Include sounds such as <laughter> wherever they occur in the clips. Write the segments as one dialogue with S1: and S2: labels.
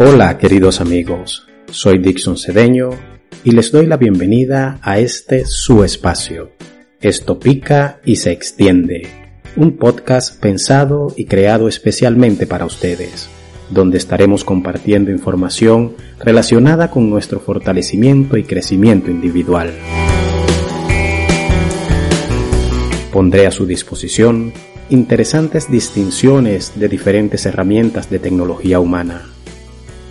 S1: Hola queridos amigos, soy Dixon Cedeño y les doy la bienvenida a este su espacio. Esto pica y se extiende, un podcast pensado y creado especialmente para ustedes, donde estaremos compartiendo información relacionada con nuestro fortalecimiento y crecimiento individual. Pondré a su disposición interesantes distinciones de diferentes herramientas de tecnología humana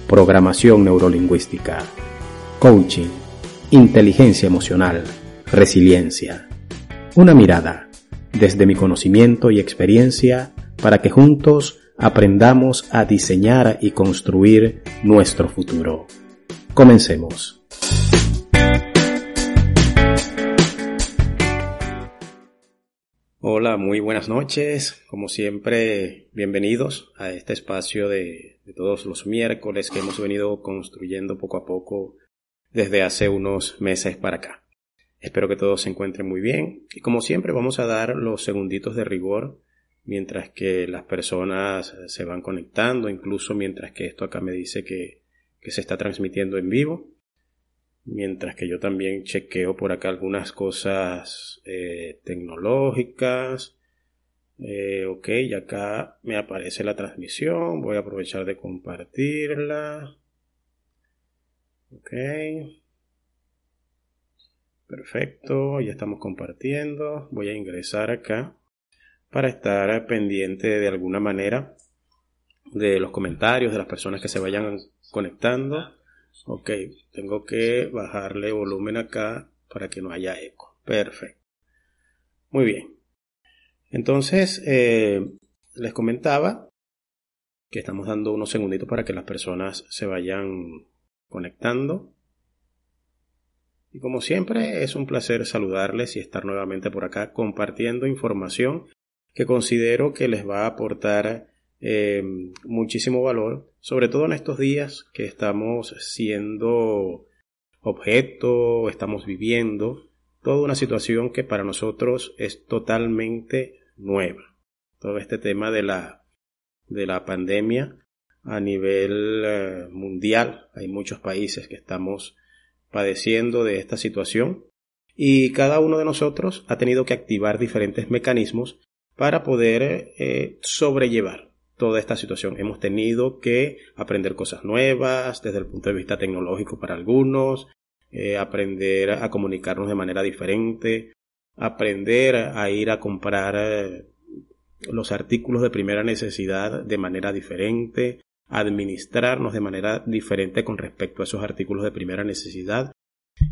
S1: programación neurolingüística, coaching, inteligencia emocional, resiliencia. Una mirada desde mi conocimiento y experiencia para que juntos aprendamos a diseñar y construir nuestro futuro. Comencemos. Hola, muy buenas noches. Como siempre, bienvenidos a este espacio de, todos los miércoles que hemos venido construyendo poco a poco desde hace unos meses para acá. Espero que todos se encuentren muy bien y como siempre vamos a dar los segunditos de rigor mientras que las personas se van conectando, incluso mientras que esto acá me dice que, se está transmitiendo en vivo mientras que yo también chequeo por acá algunas cosas eh, tecnológicas. Eh, ok, y acá me aparece la transmisión, voy a aprovechar de compartirla. Ok. Perfecto, ya estamos compartiendo. Voy a ingresar acá para estar pendiente de alguna manera de los comentarios de las personas que se vayan conectando. Ok, tengo que bajarle volumen acá para que no haya eco. Perfecto. Muy bien. Entonces, eh, les comentaba que estamos dando unos segunditos para que las personas se vayan conectando. Y como siempre, es un placer saludarles y estar nuevamente por acá compartiendo información que considero que les va a aportar eh, muchísimo valor, sobre todo en estos días que estamos siendo objeto, estamos viviendo toda una situación que para nosotros es totalmente nueva. Todo este tema de la, de la pandemia a nivel eh, mundial, hay muchos países que estamos padeciendo de esta situación y cada uno de nosotros ha tenido que activar diferentes mecanismos para poder eh, sobrellevar toda esta situación. Hemos tenido que aprender cosas nuevas desde el punto de vista tecnológico para algunos, eh, aprender a comunicarnos de manera diferente, aprender a ir a comprar eh, los artículos de primera necesidad de manera diferente, administrarnos de manera diferente con respecto a esos artículos de primera necesidad.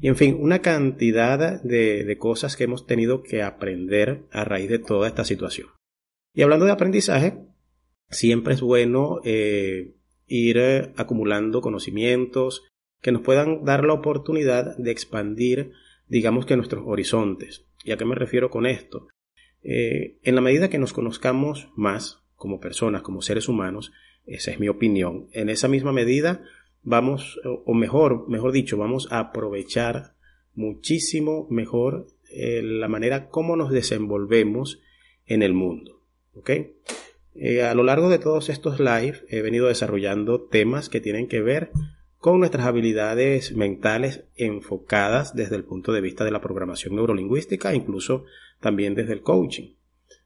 S1: Y en fin, una cantidad de, de cosas que hemos tenido que aprender a raíz de toda esta situación. Y hablando de aprendizaje, siempre es bueno eh, ir eh, acumulando conocimientos que nos puedan dar la oportunidad de expandir, digamos que nuestros horizontes. ¿Y a qué me refiero con esto? Eh, en la medida que nos conozcamos más como personas, como seres humanos, esa es mi opinión, en esa misma medida vamos, o mejor, mejor dicho, vamos a aprovechar muchísimo mejor la manera como nos desenvolvemos en el mundo. ¿ok? Eh, a lo largo de todos estos live he venido desarrollando temas que tienen que ver con nuestras habilidades mentales enfocadas desde el punto de vista de la programación neurolingüística, incluso también desde el coaching.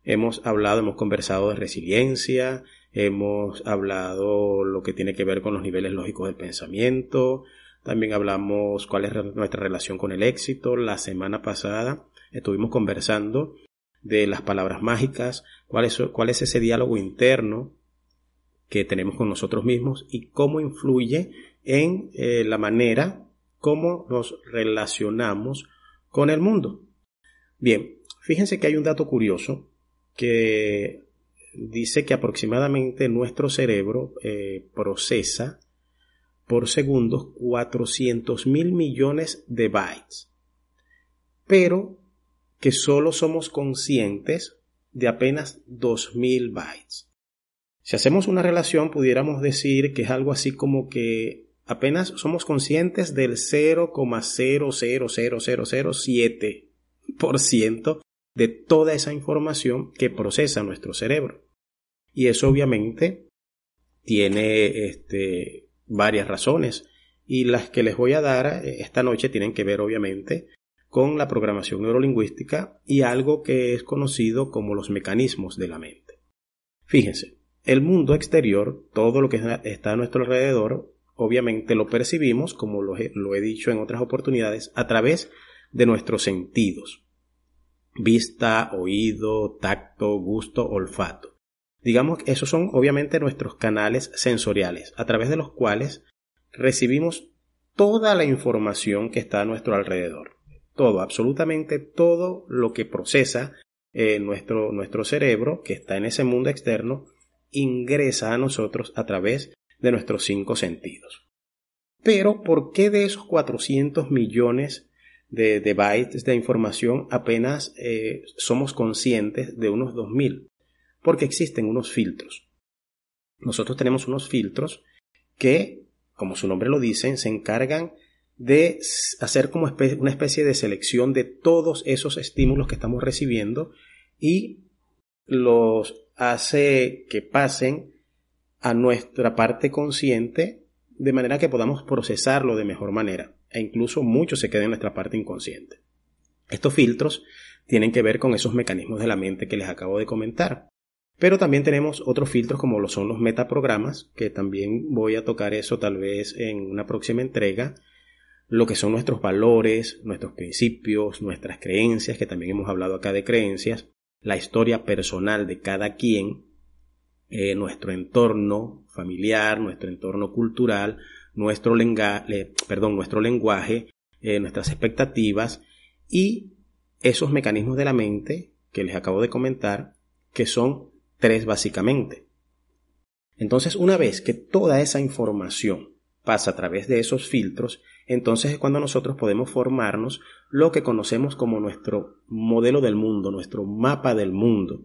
S1: Hemos hablado, hemos conversado de resiliencia, hemos hablado lo que tiene que ver con los niveles lógicos del pensamiento, también hablamos cuál es nuestra relación con el éxito. La semana pasada estuvimos conversando de las palabras mágicas, cuál es, cuál es ese diálogo interno que tenemos con nosotros mismos y cómo influye en eh, la manera como nos relacionamos con el mundo. Bien, fíjense que hay un dato curioso que dice que aproximadamente nuestro cerebro eh, procesa por segundos 400 mil millones de bytes. Pero que solo somos conscientes de apenas 2000 bytes. Si hacemos una relación, pudiéramos decir que es algo así como que apenas somos conscientes del 0,000007% de toda esa información que procesa nuestro cerebro. Y eso obviamente tiene este, varias razones y las que les voy a dar eh, esta noche tienen que ver obviamente con la programación neurolingüística y algo que es conocido como los mecanismos de la mente. Fíjense, el mundo exterior, todo lo que está a nuestro alrededor, obviamente lo percibimos, como lo he, dicho en otras oportunidades, a través de nuestros sentidos. Vista, oído, tacto, gusto, olfato. Digamos que esos son obviamente nuestros canales sensoriales, a través de los cuales recibimos toda la información que está a nuestro alrededor. Todo, absolutamente todo lo que procesa eh, nuestro, nuestro cerebro, que está en ese mundo externo, ingresa a nosotros a través de nuestros cinco sentidos. Pero, ¿por qué de esos 400 millones de, bytes de información apenas eh, somos conscientes de unos 2000? Porque existen unos filtros. Nosotros tenemos unos filtros que, como su nombre lo dice, se encargan de hacer como una especie de selección de todos esos estímulos que estamos recibiendo y los hace que pasen a nuestra parte consciente de manera que podamos procesarlo de mejor manera e incluso mucho se queda en nuestra parte inconsciente. Estos filtros tienen que ver con esos mecanismos de la mente que les acabo de comentar. Pero también tenemos otros filtros como lo son los metaprogramas, que también voy a tocar eso tal vez en una próxima entrega, lo que son nuestros valores, nuestros principios, nuestras creencias, que también hemos hablado acá de creencias, la historia personal de cada quien, eh, nuestro entorno familiar, nuestro entorno cultural, nuestro, perdón, nuestro lenguaje, eh, nuestras expectativas y esos mecanismos de la mente que les acabo de comentar, que son tres básicamente. Entonces, una vez que toda esa información pasa a través de esos filtros, entonces es cuando nosotros podemos formarnos lo que conocemos como nuestro modelo del mundo, nuestro mapa del mundo.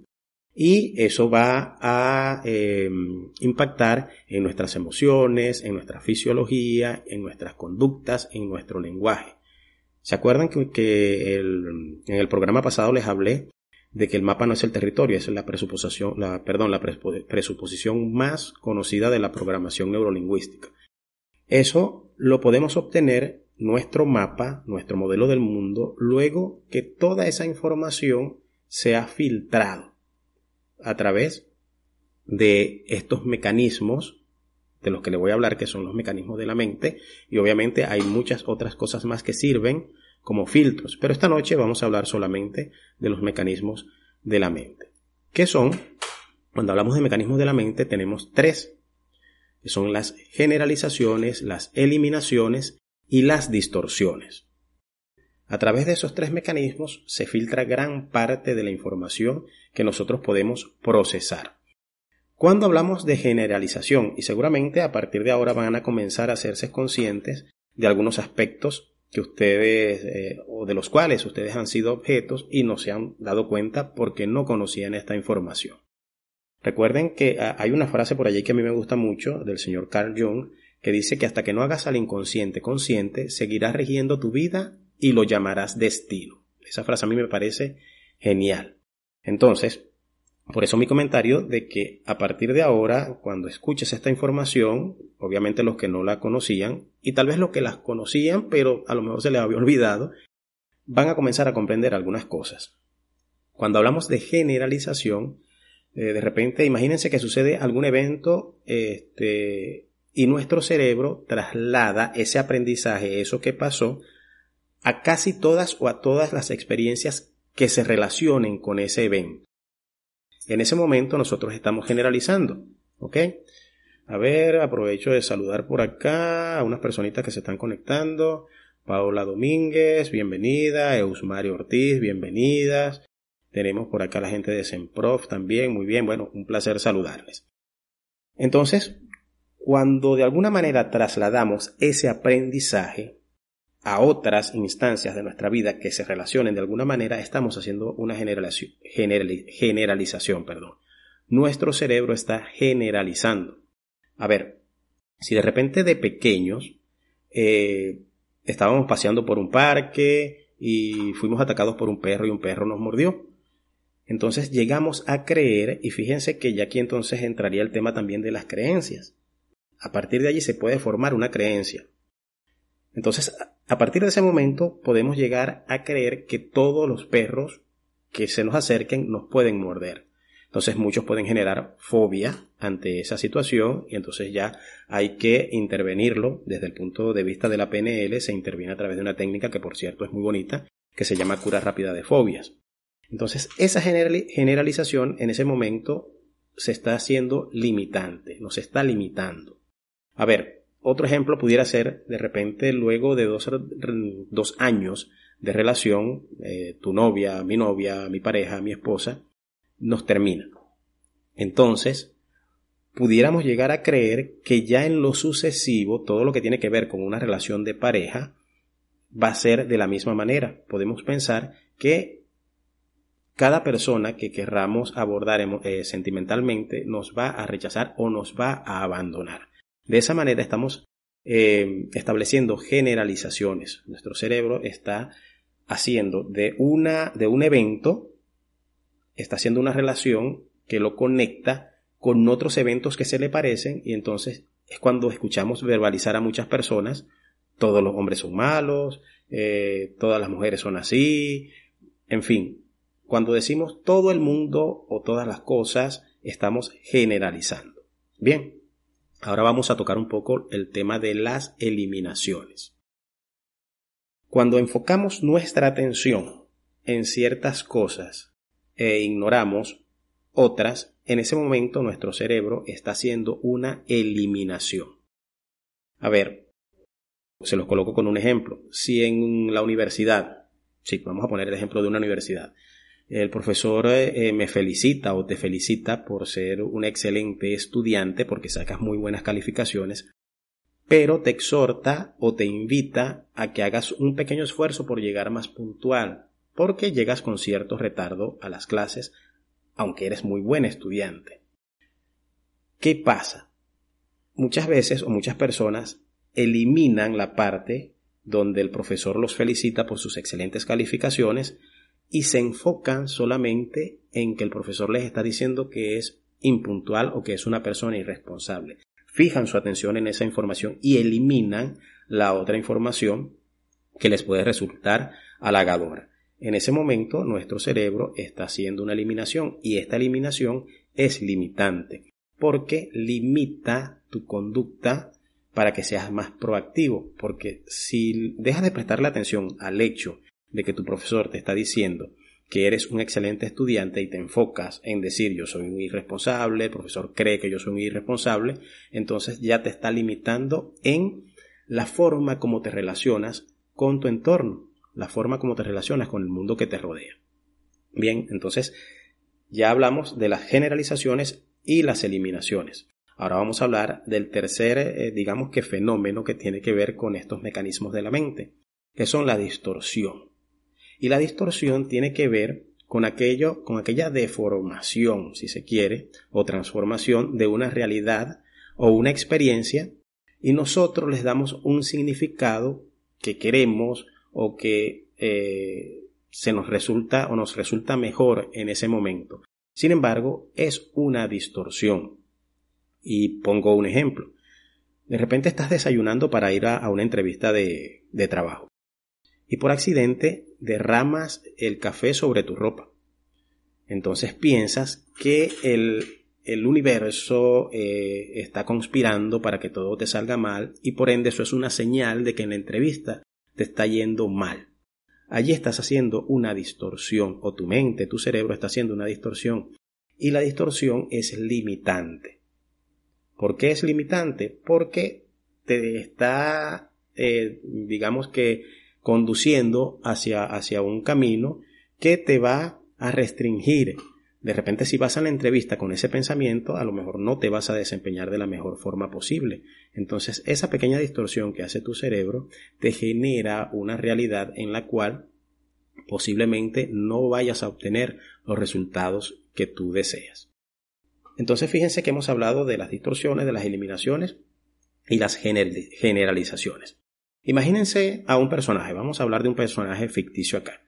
S1: Y eso va a em, impactar en nuestras emociones, en nuestra fisiología, en nuestras conductas, en nuestro lenguaje. ¿Se acuerdan que, en el programa pasado les hablé de que el mapa no es el territorio, es la presuposición, la, perdón, la presuposición más conocida de la programación neurolingüística. Eso lo podemos obtener nuestro mapa, nuestro modelo del mundo, luego que toda esa información se ha filtrado a través de estos mecanismos de los que le voy a hablar, que son los mecanismos de la mente, y obviamente hay muchas otras cosas más que sirven como filtros, pero esta noche vamos a hablar solamente de los mecanismos de la mente. ¿Qué son? Cuando hablamos de mecanismos de la mente tenemos tres que son las generalizaciones, las eliminaciones y las distorsiones. A través de esos tres mecanismos se filtra gran parte de la información que nosotros podemos procesar. Cuando hablamos de generalización, y seguramente a partir de ahora van a comenzar a hacerse conscientes de algunos aspectos que ustedes eh, o de los cuales ustedes han sido objetos y no se han dado cuenta porque no conocían esta información. Recuerden que ah, hay una frase por allí que a mí me gusta mucho del señor Carl Jung que dice que hasta que no hagas al inconsciente consciente, seguirás rigiendo tu vida y lo llamarás destino. Esa frase a mí me parece genial. Entonces, por eso mi comentario de que a partir de ahora, cuando escuches esta información, obviamente los que no la conocían, y tal vez los que las conocían, pero a lo mejor se les había olvidado, van a comenzar a comprender algunas cosas. Cuando hablamos de generalización, eh, de repente, imagínense que sucede algún evento este, y nuestro cerebro traslada ese aprendizaje, eso que pasó, a casi todas o a todas las experiencias que se relacionen con ese evento. En ese momento nosotros estamos generalizando, ¿ok? A ver, aprovecho de saludar por acá a unas personitas que se están conectando. Paola Domínguez, bienvenida. Eusmario Ortiz, bienvenidas. Tenemos por acá la gente de Semprof también, muy bien, bueno, un placer saludarles. Entonces, cuando de alguna manera trasladamos ese aprendizaje a otras instancias de nuestra vida que se relacionen de alguna manera, estamos haciendo una generalización. Perdón. Nuestro cerebro está generalizando. A ver, si de repente de pequeños eh, estábamos paseando por un parque y fuimos atacados por un perro y un perro nos mordió, entonces llegamos a creer, y fíjense que ya aquí entonces entraría el tema también de las creencias. A partir de allí se puede formar una creencia. Entonces, a partir de ese momento podemos llegar a creer que todos los perros que se nos acerquen nos pueden morder. Entonces muchos pueden generar fobia ante esa situación y entonces ya hay que intervenirlo desde el punto de vista de la PNL, se interviene a través de una técnica que por cierto es muy bonita, que se llama cura rápida de fobias. Entonces esa generalización en ese momento se está haciendo limitante, nos está limitando. A ver, otro ejemplo pudiera ser, de repente, luego de dos, años de relación, eh, tu novia, mi novia, mi pareja, mi esposa, nos termina. Entonces, pudiéramos llegar a creer que ya en lo sucesivo, todo lo que tiene que ver con una relación de pareja, va a ser de la misma manera. Podemos pensar que cada persona que querramos abordar eh, sentimentalmente nos va a rechazar o nos va a abandonar. De esa manera estamos eh, estableciendo generalizaciones. Nuestro cerebro está haciendo de, una, de un evento, está haciendo una relación que lo conecta con otros eventos que se le parecen y entonces es cuando escuchamos verbalizar a muchas personas, todos los hombres son malos, eh, todas las mujeres son así, en fin, cuando decimos todo el mundo o todas las cosas, estamos generalizando. Bien, Ahora vamos a tocar un poco el tema de las eliminaciones. Cuando enfocamos nuestra atención en ciertas cosas e ignoramos otras, en ese momento nuestro cerebro está haciendo una eliminación. A ver, se los coloco con un ejemplo. Si en la universidad, sí, vamos a poner el ejemplo de una universidad, el profesor eh, me felicita o te felicita por ser un excelente estudiante porque sacas muy buenas calificaciones, pero te exhorta o te invita a que hagas un pequeño esfuerzo por llegar más puntual, porque llegas con cierto retardo a las clases, aunque eres muy buen estudiante. ¿Qué pasa? Muchas veces o muchas personas eliminan la parte donde el profesor los felicita por sus excelentes calificaciones y se enfocan solamente en que el profesor les está diciendo que es impuntual o que es una persona irresponsable. Fijan su atención en esa información y eliminan la otra información que les puede resultar halagadora. En ese momento nuestro cerebro está haciendo una eliminación y esta eliminación es limitante porque limita tu conducta para que seas más proactivo, porque si dejas de prestarle atención al hecho de que tu profesor te está diciendo que eres un excelente estudiante y te enfocas en decir yo soy un irresponsable, el profesor cree que yo soy un irresponsable, entonces ya te está limitando en la forma como te relacionas con tu entorno, la forma como te relacionas con el mundo que te rodea. Bien, entonces ya hablamos de las generalizaciones y las eliminaciones. Ahora vamos a hablar del tercer, eh, digamos que fenómeno que tiene que ver con estos mecanismos de la mente, que son la distorsión. Y la distorsión tiene que ver con aquello, con aquella deformación, si se quiere, o transformación de una realidad o una experiencia, y nosotros les damos un significado que queremos o que eh, se nos resulta o nos resulta mejor en ese momento. Sin embargo, es una distorsión. Y pongo un ejemplo. De repente estás desayunando para ir a, una entrevista de trabajo y por accidente derramas el café sobre tu ropa. Entonces piensas que el, universo eh, está conspirando para que todo te salga mal y por ende eso es una señal de que en la entrevista te está yendo mal. Allí estás haciendo una distorsión o tu mente, tu cerebro está haciendo una distorsión y la distorsión es limitante. ¿Por qué es limitante? Porque te está, eh, digamos que, conduciendo hacia, hacia un camino que te va a restringir. De repente si vas a la entrevista con ese pensamiento, a lo mejor no te vas a desempeñar de la mejor forma posible. Entonces esa pequeña distorsión que hace tu cerebro te genera una realidad en la cual posiblemente no vayas a obtener los resultados que tú deseas. Entonces fíjense que hemos hablado de las distorsiones, de las eliminaciones y las generalizaciones. Imagínense a un personaje, vamos a hablar de un personaje ficticio acá.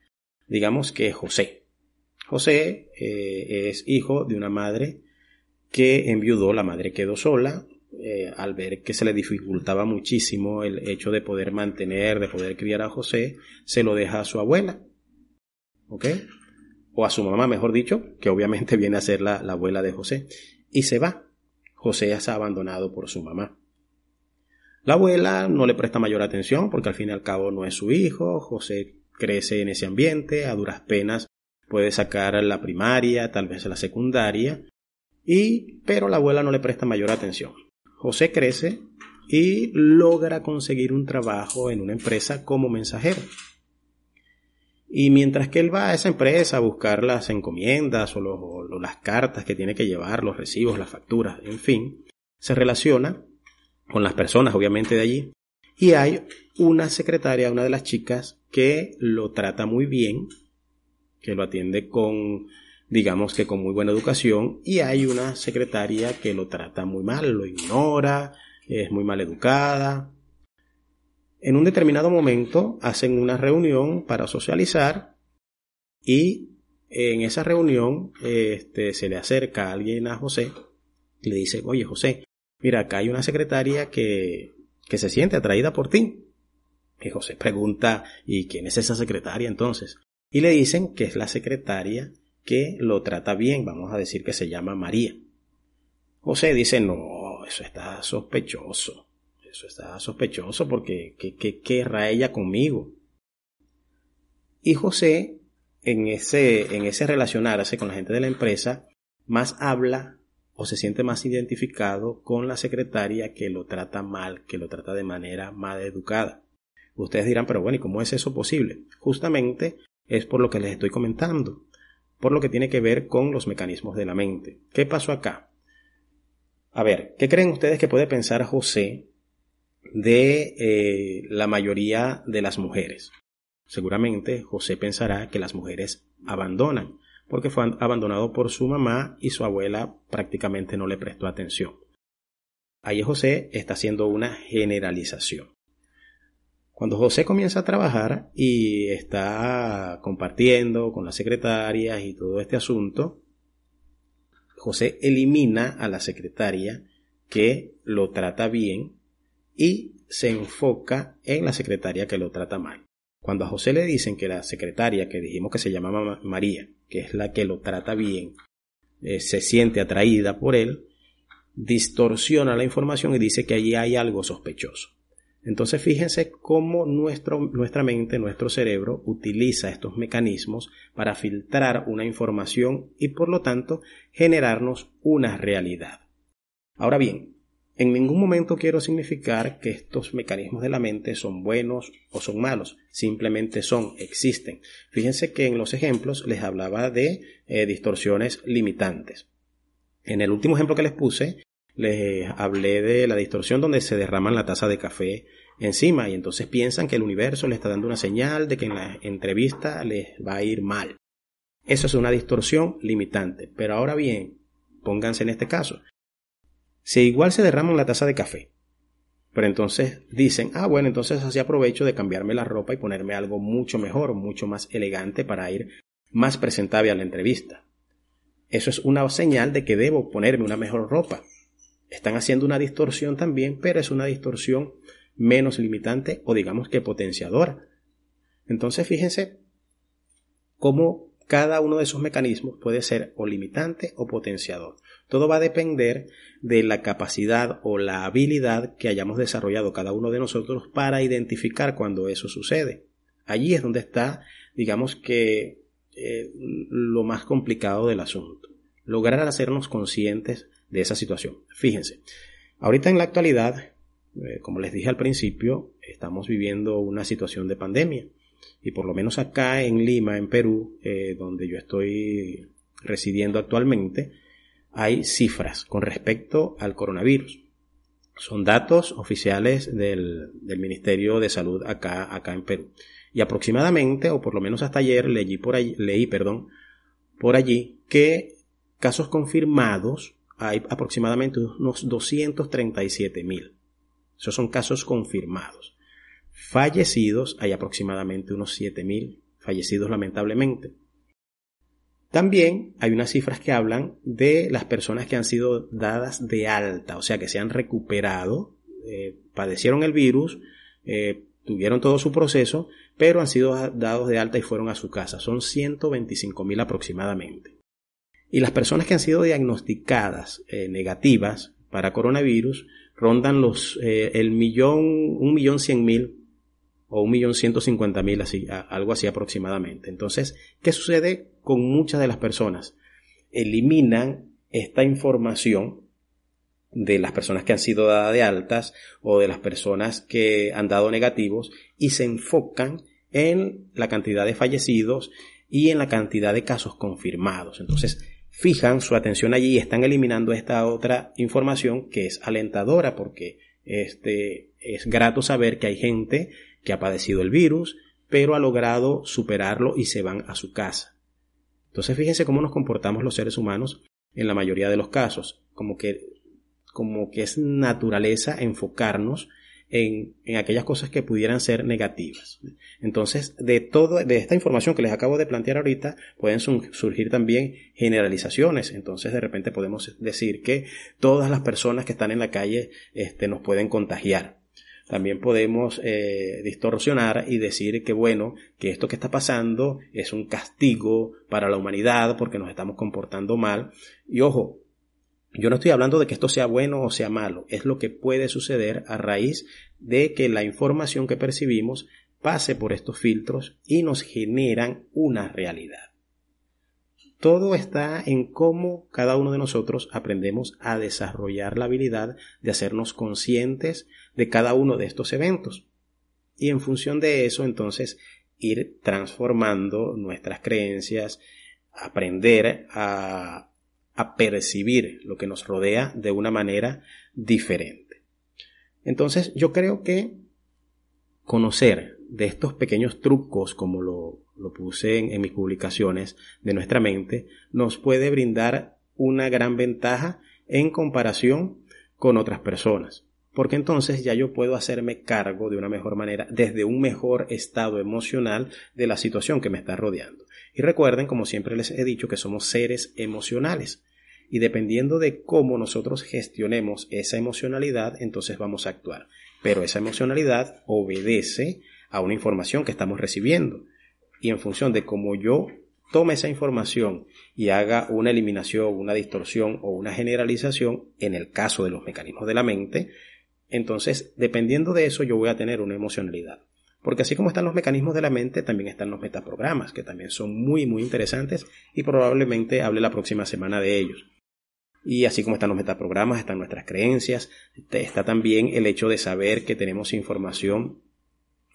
S1: Digamos que José. José eh, es hijo de una madre que enviudó, la madre quedó sola, eh, al ver que se le dificultaba muchísimo el hecho de poder mantener, de poder criar a José, se lo deja a su abuela. ¿Ok? O a su mamá, mejor dicho, que obviamente <laughs> viene a ser la, la abuela de José. Y se va. José está abandonado por su mamá. La abuela no le presta mayor atención porque al fin y al cabo no es su hijo. José crece en ese ambiente, a duras penas puede sacar la primaria, tal vez la secundaria, y pero la abuela no le presta mayor atención. José crece y logra conseguir un trabajo en una empresa como mensajero. Y mientras que él va a esa empresa a buscar las encomiendas o, o las cartas que tiene que llevar, los recibos, las facturas, en fin, se relaciona con las personas obviamente de allí y hay una secretaria, una de las chicas que lo trata muy bien, que lo atiende con digamos que con muy buena educación, y hay una secretaria que lo trata muy mal, lo ignora, es muy mal educada. En un determinado momento hacen una reunión para socializar y en esa reunión este, se le acerca alguien a José y le dice, oye José, mira, acá hay una secretaria que, que se siente atraída por ti. Y José pregunta, ¿y quién es esa secretaria entonces? Y le dicen que es la secretaria que lo trata bien, vamos a decir que se llama María. José dice, no, eso está sospechoso, eso está sospechoso porque ¿qué, qué querrá ella conmigo? Y José, en ese, en ese relacionarse con la gente de la empresa, más habla o se siente más identificado con la secretaria que lo trata mal, que lo trata de manera mal educada. Ustedes dirán, pero bueno, ¿y cómo es eso posible? Justamente es por lo que les estoy comentando por lo que tiene que ver con los mecanismos de la mente. ¿Qué pasó acá? A ver, ¿qué creen ustedes que puede pensar José de eh, la mayoría de las mujeres? Seguramente José pensará que las mujeres abandonan, porque fue abandonado por su mamá y su abuela prácticamente no le prestó atención. Ahí José está haciendo una generalización. Cuando José comienza a trabajar y está compartiendo con las secretarias y todo este asunto, José elimina a la secretaria que lo trata bien y se enfoca en la secretaria que lo trata mal. Cuando a José le dicen que la secretaria, que dijimos que se llama María, que es la que lo trata bien, eh, se siente atraída por él, distorsiona la información y dice que allí hay algo sospechoso. Entonces fíjense cómo nuestra mente, nuestro cerebro utiliza estos mecanismos para filtrar una información y por lo tanto generarnos una realidad. Ahora bien, en ningún momento quiero significar que estos mecanismos de la mente son buenos o son malos, simplemente son, existen. Fíjense que en los ejemplos les hablaba de eh, distorsiones limitantes. En el último ejemplo que les puse, les hablé de la distorsión donde se derraman la taza de café encima y entonces piensan que el universo les está dando una señal de que en la entrevista les va a ir mal. Eso es una distorsión limitante. Pero ahora bien, pónganse en este caso. Si igual se derraman la taza de café, pero entonces dicen, ah, bueno, entonces así aprovecho de cambiarme la ropa y ponerme algo mucho mejor, mucho más elegante para ir más presentable a la entrevista. Eso es una señal de que debo ponerme una mejor ropa. Están haciendo una distorsión también, pero es una distorsión menos limitante o digamos que potenciadora. Entonces fíjense cómo cada uno de esos mecanismos puede ser o limitante o potenciador. Todo va a depender de la capacidad o la habilidad que hayamos desarrollado cada uno de nosotros para identificar cuando eso sucede. Allí es donde está, digamos que, eh, lo más complicado del asunto. Lograr hacernos conscientes de esa situación. Fíjense, ahorita en la actualidad, eh, como les dije al principio, estamos viviendo una situación de pandemia. Y por lo menos acá en Lima, en Perú, eh, donde yo estoy residiendo actualmente, hay cifras con respecto al coronavirus. Son datos oficiales del, Ministerio de Salud acá, en Perú. Y aproximadamente, o por lo menos hasta ayer, leí por allí, perdón, por allí que casos confirmados hay aproximadamente unos 237 mil. Esos son casos confirmados. Fallecidos hay aproximadamente unos 7 mil fallecidos lamentablemente. También hay unas cifras que hablan de las personas que han sido dadas de alta, o sea, que se han recuperado, eh, padecieron el virus, eh, tuvieron todo su proceso, pero han sido dados de alta y fueron a su casa. Son 125 mil aproximadamente. Y las personas que han sido diagnosticadas eh, negativas para coronavirus rondan los el millón, un millón cien mil o un millón ciento cincuenta mil, así, algo así aproximadamente. Entonces, ¿qué sucede con muchas de las personas? Eliminan esta información de las personas que han sido dadas de altas o de las personas que han dado negativos y se enfocan en la cantidad de fallecidos y en la cantidad de casos confirmados. Entonces, fijan su atención allí y están eliminando esta otra información que es alentadora porque este, es grato saber que hay gente que ha padecido el virus, pero ha logrado superarlo y se van a su casa. Entonces fíjense cómo nos comportamos los seres humanos en la mayoría de los casos, como que, como que es naturaleza enfocarnos en, en, aquellas cosas que pudieran ser negativas. Entonces, de todo, de esta información que les acabo de plantear ahorita, pueden surgir también generalizaciones. Entonces, de repente podemos decir que todas las personas que están en la calle, este, nos pueden contagiar también podemos eh, distorsionar y decir que bueno, que esto que está pasando es un castigo para la humanidad porque nos estamos comportando mal. Y ojo, yo no estoy hablando de que esto sea bueno o sea malo, es lo que puede suceder a raíz de que la información que percibimos pase por estos filtros y nos generan una realidad. Todo está en cómo cada uno de nosotros aprendemos a desarrollar la habilidad de hacernos conscientes de cada uno de estos eventos. Y en función de eso, entonces, ir transformando nuestras creencias, aprender a, percibir lo que nos rodea de una manera diferente. Entonces, yo creo que conocer de estos pequeños trucos, como lo, lo puse en, en, mis publicaciones, de nuestra mente, nos puede brindar una gran ventaja en comparación con otras personas porque entonces ya yo puedo hacerme cargo de una mejor manera, desde un mejor estado emocional de la situación que me está rodeando. Y recuerden, como siempre les he dicho, que somos seres emocionales. Y dependiendo de cómo nosotros gestionemos esa emocionalidad, entonces vamos a actuar. Pero esa emocionalidad obedece a una información que estamos recibiendo. Y en función de cómo yo tome esa información y haga una eliminación, una distorsión o una generalización, en el caso de los mecanismos de la mente, entonces, dependiendo de eso, yo voy a tener una emocionalidad. Porque así como están los mecanismos de la mente, también están los metaprogramas, que también son muy, muy interesantes y probablemente hable la próxima semana de ellos. Y así como están los metaprogramas, están nuestras creencias, está también el hecho de saber que tenemos información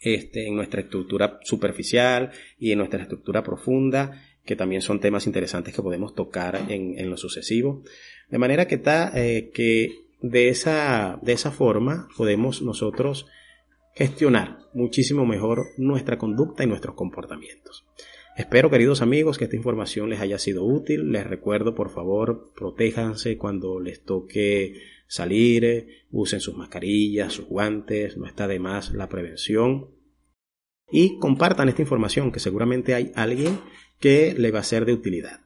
S1: este, en nuestra estructura superficial y en nuestra estructura profunda, que también son temas interesantes que podemos tocar en, lo sucesivo. De manera que está, eh, que de esa, de esa forma podemos nosotros gestionar muchísimo mejor nuestra conducta y nuestros comportamientos. Espero, queridos amigos, que esta información les haya sido útil. Les recuerdo, por favor, protéjanse cuando les toque salir, usen sus mascarillas, sus guantes, no está de más la prevención. Y compartan esta información, que seguramente hay alguien que le va a ser de utilidad.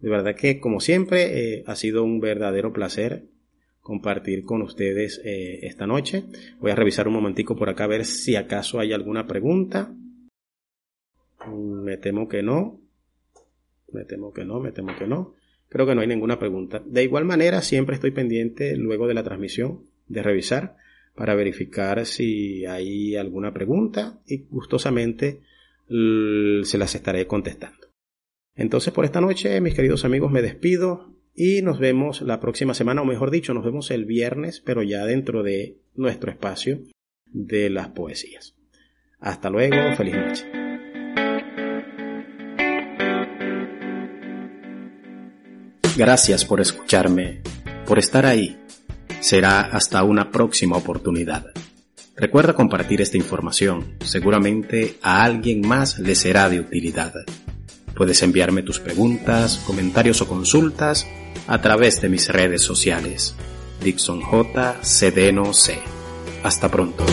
S1: De verdad que, como siempre, eh, ha sido un verdadero placer compartir con ustedes eh, esta noche. Voy a revisar un momentico por acá a ver si acaso hay alguna pregunta. Me temo que no. Me temo que no, me temo que no. Creo que no hay ninguna pregunta. De igual manera, siempre estoy pendiente luego de la transmisión de revisar para verificar si hay alguna pregunta y gustosamente se las estaré contestando. Entonces por esta noche, mis queridos amigos, me despido. Y nos vemos la próxima semana, o mejor dicho, nos vemos el viernes, pero ya dentro de nuestro espacio de las poesías. Hasta luego, feliz noche. Gracias por escucharme, por estar ahí. Será hasta una próxima oportunidad. Recuerda compartir esta información, seguramente a alguien más le será de utilidad. Puedes enviarme tus preguntas, comentarios o consultas a través de mis redes sociales. Dixon J. C. Hasta pronto.